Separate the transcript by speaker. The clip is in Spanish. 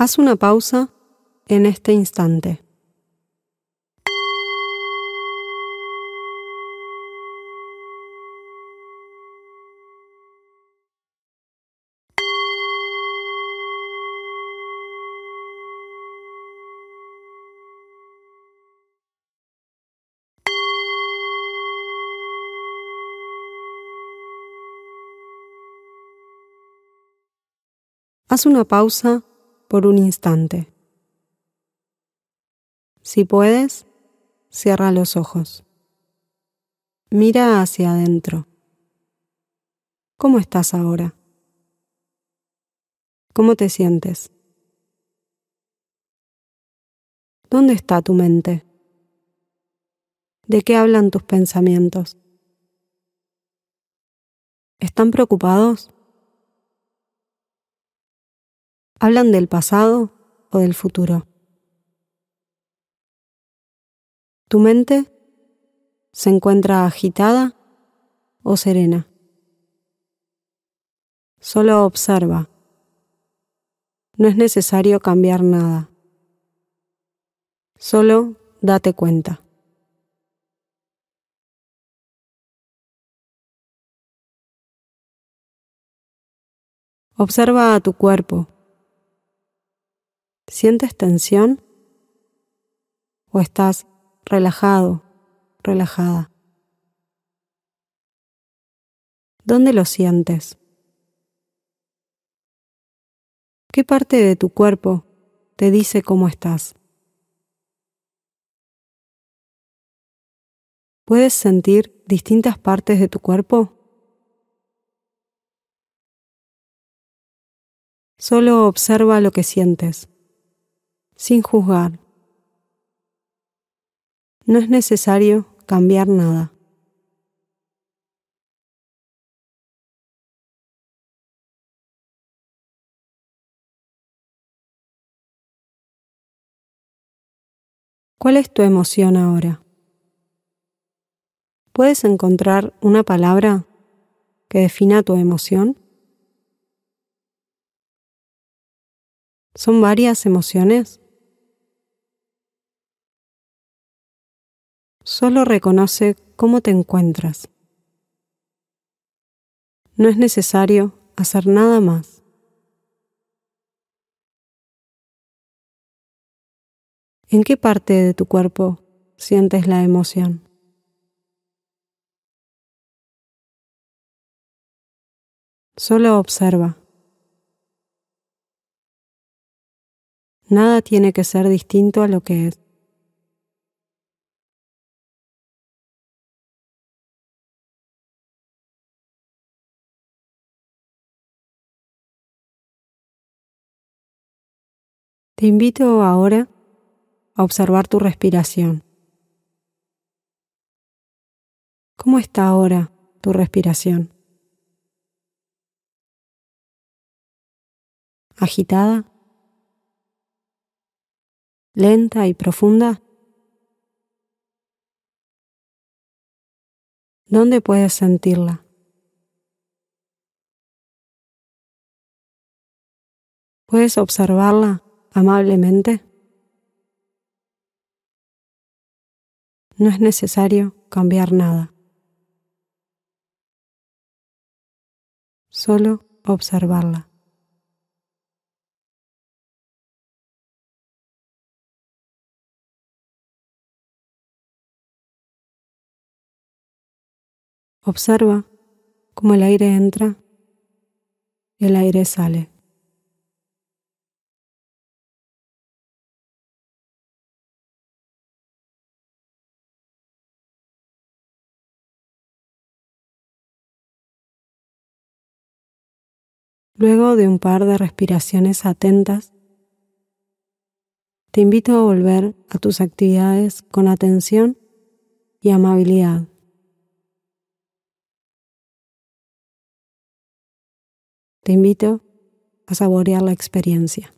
Speaker 1: Haz una pausa en este instante. Haz una pausa por un instante. Si puedes, cierra los ojos. Mira hacia adentro. ¿Cómo estás ahora? ¿Cómo te sientes? ¿Dónde está tu mente? ¿De qué hablan tus pensamientos? ¿Están preocupados? ¿Hablan del pasado o del futuro? ¿Tu mente se encuentra agitada o serena? Solo observa. No es necesario cambiar nada. Solo date cuenta. Observa a tu cuerpo ¿Sientes tensión? ¿O estás relajado, relajada? ¿Dónde lo sientes? ¿Qué parte de tu cuerpo te dice cómo estás? ¿Puedes sentir distintas partes de tu cuerpo? Solo observa lo que sientes sin juzgar. No es necesario cambiar nada. ¿Cuál es tu emoción ahora? ¿Puedes encontrar una palabra que defina tu emoción? ¿Son varias emociones? Solo reconoce cómo te encuentras. No es necesario hacer nada más. ¿En qué parte de tu cuerpo sientes la emoción? Solo observa. Nada tiene que ser distinto a lo que es. Te invito ahora a observar tu respiración. ¿Cómo está ahora tu respiración? ¿Agitada? ¿Lenta y profunda? ¿Dónde puedes sentirla? ¿Puedes observarla amablemente. No es necesario cambiar nada. Solo observarla. Observa cómo el aire entra y el aire sale. Luego de un par de respiraciones atentas, te invito a volver a tus actividades con atención y amabilidad. Te invito a saborear la experiencia.